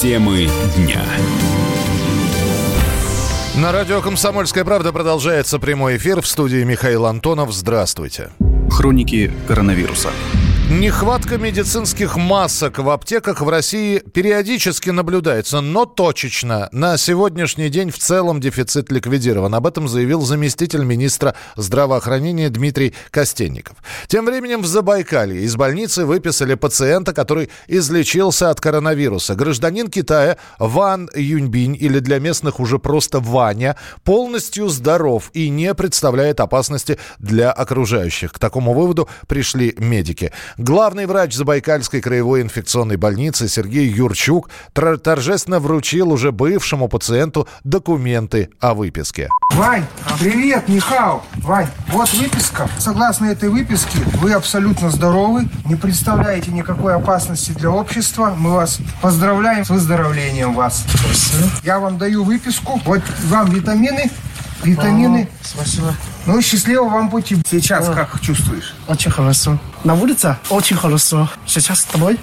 Темы дня. На радио «Комсомольская правда» продолжается прямой эфир в студии Михаил Антонов. Здравствуйте. Хроники коронавируса. Нехватка медицинских масок в аптеках в России периодически наблюдается, но точечно. На сегодняшний день в целом дефицит ликвидирован. Об этом заявил заместитель министра здравоохранения Дмитрий Костенников. Тем временем в Забайкалье из больницы выписали пациента, который излечился от коронавируса. Гражданин Китая Ван Юньбинь, или для местных уже просто Ваня, полностью здоров и не представляет опасности для окружающих. К такому выводу пришли медики. Главный врач Забайкальской краевой инфекционной больницы Сергей Юрчук торжественно вручил уже бывшему пациенту документы о выписке. Вань, привет, Михаил. Вань, вот выписка. Согласно этой выписке, вы абсолютно здоровы, не представляете никакой опасности для общества. Мы вас поздравляем с выздоровлением вас. Спасибо. Я вам даю выписку. Вот вам витамины, витамины. О, спасибо. Ну, счастливо вам пути. Сейчас О. как чувствуешь? Очень хорошо. На улице очень хорошо. Сейчас с тобой.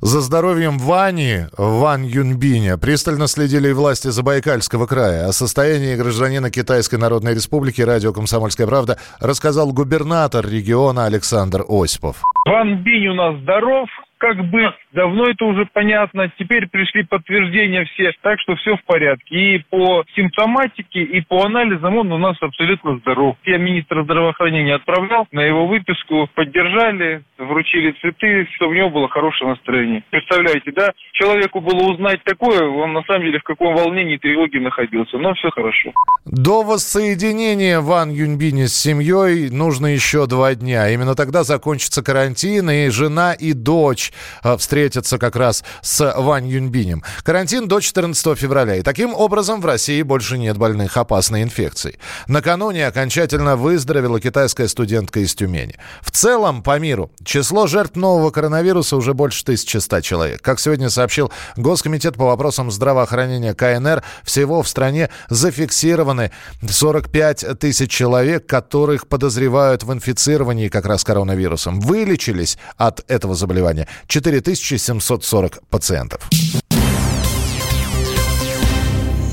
За здоровьем Вани, Ван Юнбиня, пристально следили и власти Забайкальского края. О состоянии гражданина Китайской Народной Республики радио «Комсомольская правда» рассказал губернатор региона Александр Осипов. Ван Бинь у нас здоров, как бы давно это уже понятно. Теперь пришли подтверждения все, так что все в порядке. И по симптоматике, и по анализам он у нас абсолютно здоров. Я министра здравоохранения отправлял на его выписку, поддержали, вручили цветы, чтобы у него было хорошее настроение. Представляете, да? Человеку было узнать такое, он на самом деле в каком волнении и тревоге находился. Но все хорошо. До воссоединения Ван Юньбини с семьей нужно еще два дня. Именно тогда закончится карантин, и жена и дочь э, встретятся как раз с Ван Юньбинем. Карантин до 14 февраля. И таким образом в России больше нет больных опасной инфекцией. Накануне окончательно выздоровела китайская студентка из Тюмени. В целом по миру число жертв нового коронавируса уже больше 1100 человек. Как сегодня сообщил Госкомитет по вопросам здравоохранения КНР, всего в стране зафиксированы 45 тысяч человек, которых подозревают в инфицировании как раз коронавирусом. Вылечились от этого заболевания 4740 пациентов.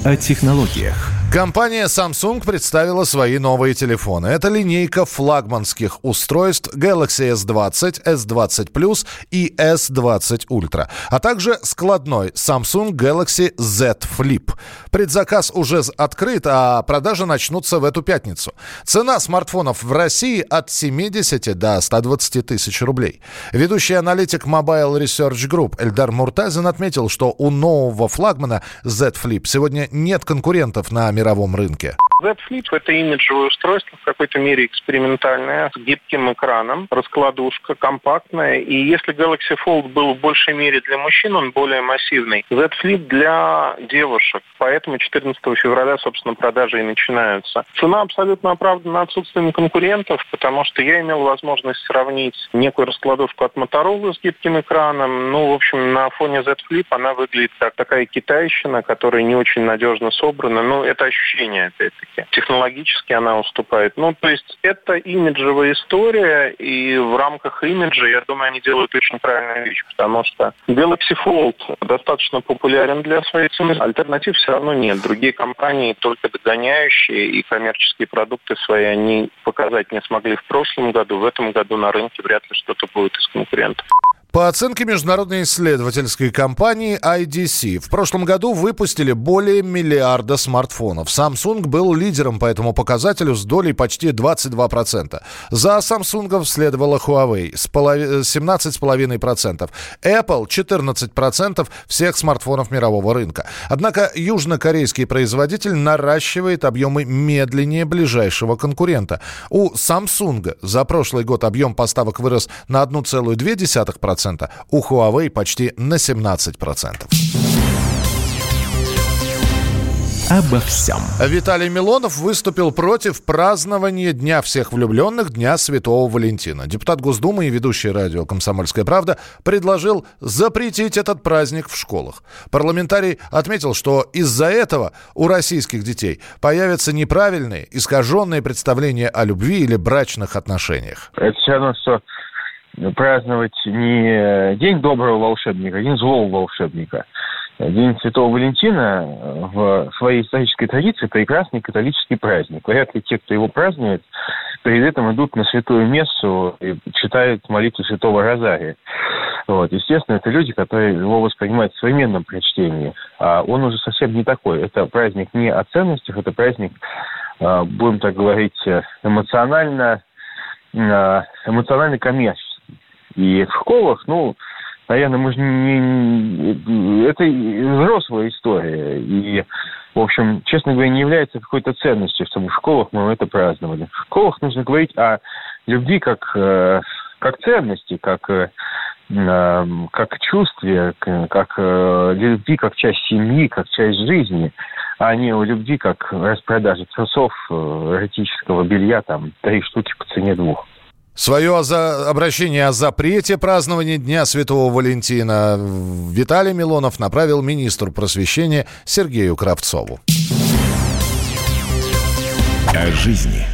О технологиях. Компания Samsung представила свои новые телефоны. Это линейка флагманских устройств Galaxy S20, S20 Plus и S20 Ultra, а также складной Samsung Galaxy Z Flip. Предзаказ уже открыт, а продажи начнутся в эту пятницу. Цена смартфонов в России от 70 до 120 тысяч рублей. Ведущий аналитик Mobile Research Group Эльдар Муртазин отметил, что у нового флагмана Z Flip сегодня нет конкурентов на мировом рынке. Z Flip – это имиджевое устройство, в какой-то мере экспериментальное, с гибким экраном, раскладушка компактная. И если Galaxy Fold был в большей мере для мужчин, он более массивный. Z Flip для девушек. Поэтому 14 февраля, собственно, продажи и начинаются. Цена абсолютно оправдана отсутствием конкурентов, потому что я имел возможность сравнить некую раскладушку от Motorola с гибким экраном. Ну, в общем, на фоне Z Flip она выглядит как такая китайщина, которая не очень надежно собрана. Ну, это ощущение, опять-таки технологически. Технологически она уступает. Ну, то есть это имиджевая история, и в рамках имиджа, я думаю, они делают очень правильную вещь, потому что Galaxy Fold достаточно популярен для своей цены, альтернатив все равно нет. Другие компании, только догоняющие и коммерческие продукты свои, они показать не смогли в прошлом году. В этом году на рынке вряд ли что-то будет из конкурентов. По оценке международной исследовательской компании IDC, в прошлом году выпустили более миллиарда смартфонов. Samsung был лидером по этому показателю с долей почти 22%. За Samsung следовала Huawei с 17,5%. Apple 14% всех смартфонов мирового рынка. Однако южнокорейский производитель наращивает объемы медленнее ближайшего конкурента. У Samsung за прошлый год объем поставок вырос на 1,2%, 4%, у Huawei почти на 17%. Обо всем. Виталий Милонов выступил против празднования Дня всех влюбленных, Дня Святого Валентина. Депутат Госдумы и ведущий радио «Комсомольская правда» предложил запретить этот праздник в школах. Парламентарий отметил, что из-за этого у российских детей появятся неправильные, искаженные представления о любви или брачных отношениях. Это все равно, что праздновать не День доброго волшебника, День злого волшебника. День Святого Валентина в своей исторической традиции прекрасный католический праздник. Вряд ли те, кто его празднует, перед этим идут на святую мессу и читают молитву Святого Розария. Вот. Естественно, это люди, которые его воспринимают в современном прочтении. А он уже совсем не такой. Это праздник не о ценностях, это праздник, а, будем так говорить, эмоционально, эмоционально коммерческий. И в школах, ну, наверное, мы же не... Это взрослая история. И, в общем, честно говоря, не является какой-то ценностью, чтобы в школах мы это праздновали. В школах нужно говорить о любви как, э, как ценности, как э, эм, как чувстве, как э, любви, как часть семьи, как часть жизни, а не о любви, как распродажа трусов, эротического белья, там, три штуки по цене двух. Свое обращение о запрете празднования Дня Святого Валентина Виталий Милонов направил министру просвещения Сергею Кравцову. О жизни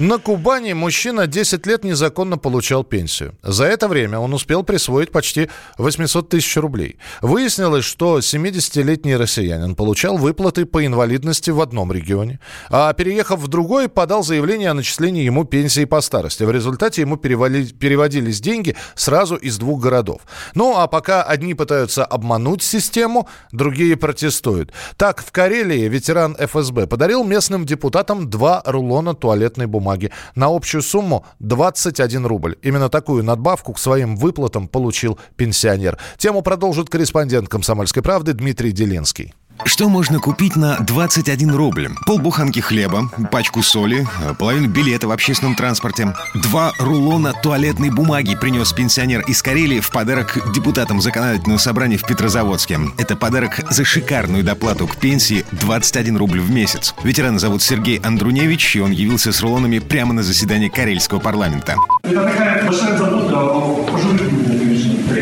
на Кубани мужчина 10 лет незаконно получал пенсию. За это время он успел присвоить почти 800 тысяч рублей. Выяснилось, что 70-летний россиянин получал выплаты по инвалидности в одном регионе, а переехав в другой, подал заявление о начислении ему пенсии по старости. В результате ему переводились деньги сразу из двух городов. Ну, а пока одни пытаются обмануть систему, другие протестуют. Так, в Карелии ветеран ФСБ подарил местным депутатам два рулона туалетной бумаги бумаги на общую сумму 21 рубль. Именно такую надбавку к своим выплатам получил пенсионер. Тему продолжит корреспондент «Комсомольской правды» Дмитрий Делинский. Что можно купить на 21 рубль? Полбуханки хлеба, пачку соли, половину билета в общественном транспорте. Два рулона туалетной бумаги принес пенсионер из Карелии в подарок депутатам законодательного собрания в Петрозаводске. Это подарок за шикарную доплату к пенсии 21 рубль в месяц. Ветерана зовут Сергей Андруневич, и он явился с рулонами прямо на заседании Карельского парламента. Это такая большая забота о пожилых людях.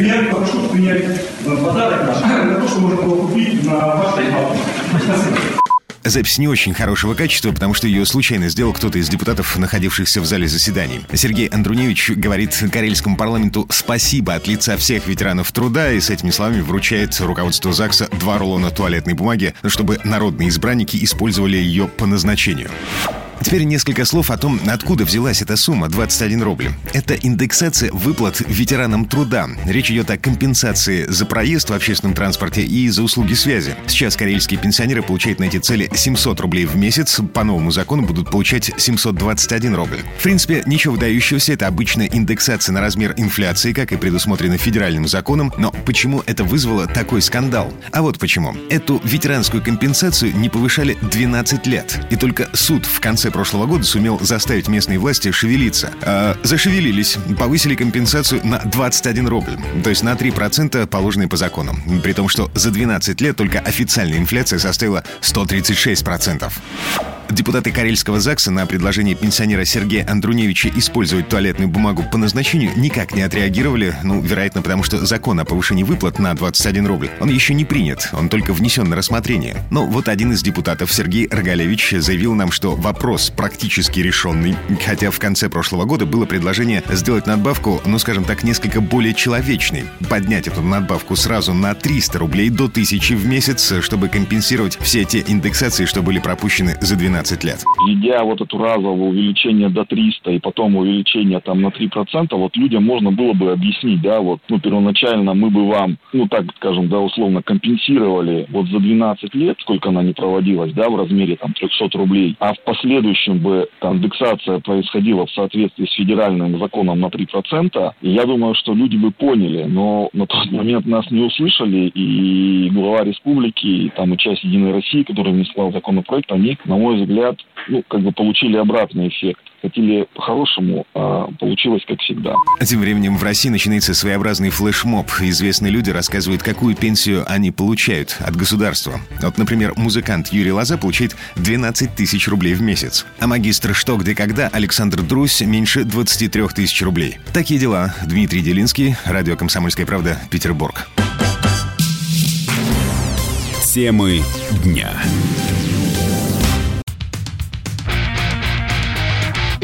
Я прошу принять подарок наш, на то, что можно было купить на вашей Запись не очень хорошего качества, потому что ее случайно сделал кто-то из депутатов, находившихся в зале заседаний. Сергей Андруневич говорит карельскому парламенту спасибо от лица всех ветеранов труда и с этими словами вручает руководству ЗАГСа два рулона туалетной бумаги, чтобы народные избранники использовали ее по назначению. Теперь несколько слов о том, откуда взялась эта сумма 21 рубль. Это индексация выплат ветеранам труда. Речь идет о компенсации за проезд в общественном транспорте и за услуги связи. Сейчас карельские пенсионеры получают на эти цели 700 рублей в месяц. По новому закону будут получать 721 рубль. В принципе, ничего выдающегося. Это обычная индексация на размер инфляции, как и предусмотрено федеральным законом. Но почему это вызвало такой скандал? А вот почему. Эту ветеранскую компенсацию не повышали 12 лет. И только суд в конце конце прошлого года сумел заставить местные власти шевелиться. А, зашевелились, повысили компенсацию на 21 рубль, то есть на 3% положенные по закону. При том, что за 12 лет только официальная инфляция составила 136%. Депутаты Карельского ЗАГСа на предложение пенсионера Сергея Андруневича использовать туалетную бумагу по назначению никак не отреагировали, ну, вероятно, потому что закон о повышении выплат на 21 рубль, он еще не принят, он только внесен на рассмотрение. Но вот один из депутатов, Сергей Рогалевич, заявил нам, что вопрос практически решенный, хотя в конце прошлого года было предложение сделать надбавку, ну, скажем так, несколько более человечной, поднять эту надбавку сразу на 300 рублей до 1000 в месяц, чтобы компенсировать все те индексации, что были пропущены за 12 12 лет. Введя вот эту разовое увеличение до 300 и потом увеличение там на 3%, вот людям можно было бы объяснить, да, вот, ну, первоначально мы бы вам, ну, так скажем, да, условно компенсировали вот за 12 лет, сколько она не проводилась, да, в размере там 300 рублей, а в последующем бы там индексация происходила в соответствии с федеральным законом на 3%, и я думаю, что люди бы поняли, но на тот момент нас не услышали, и глава республики, и там и часть Единой России, которая внесла законопроект, они, на мой взгляд, взгляд, ну, как бы получили обратный эффект. Хотели по-хорошему, а получилось как всегда. А тем временем в России начинается своеобразный флешмоб. Известные люди рассказывают, какую пенсию они получают от государства. Вот, например, музыкант Юрий Лоза получает 12 тысяч рублей в месяц. А магистр «Что, где, когда» Александр Друсь меньше 23 тысяч рублей. Такие дела. Дмитрий Делинский, радио «Комсомольская правда», Петербург. Темы дня.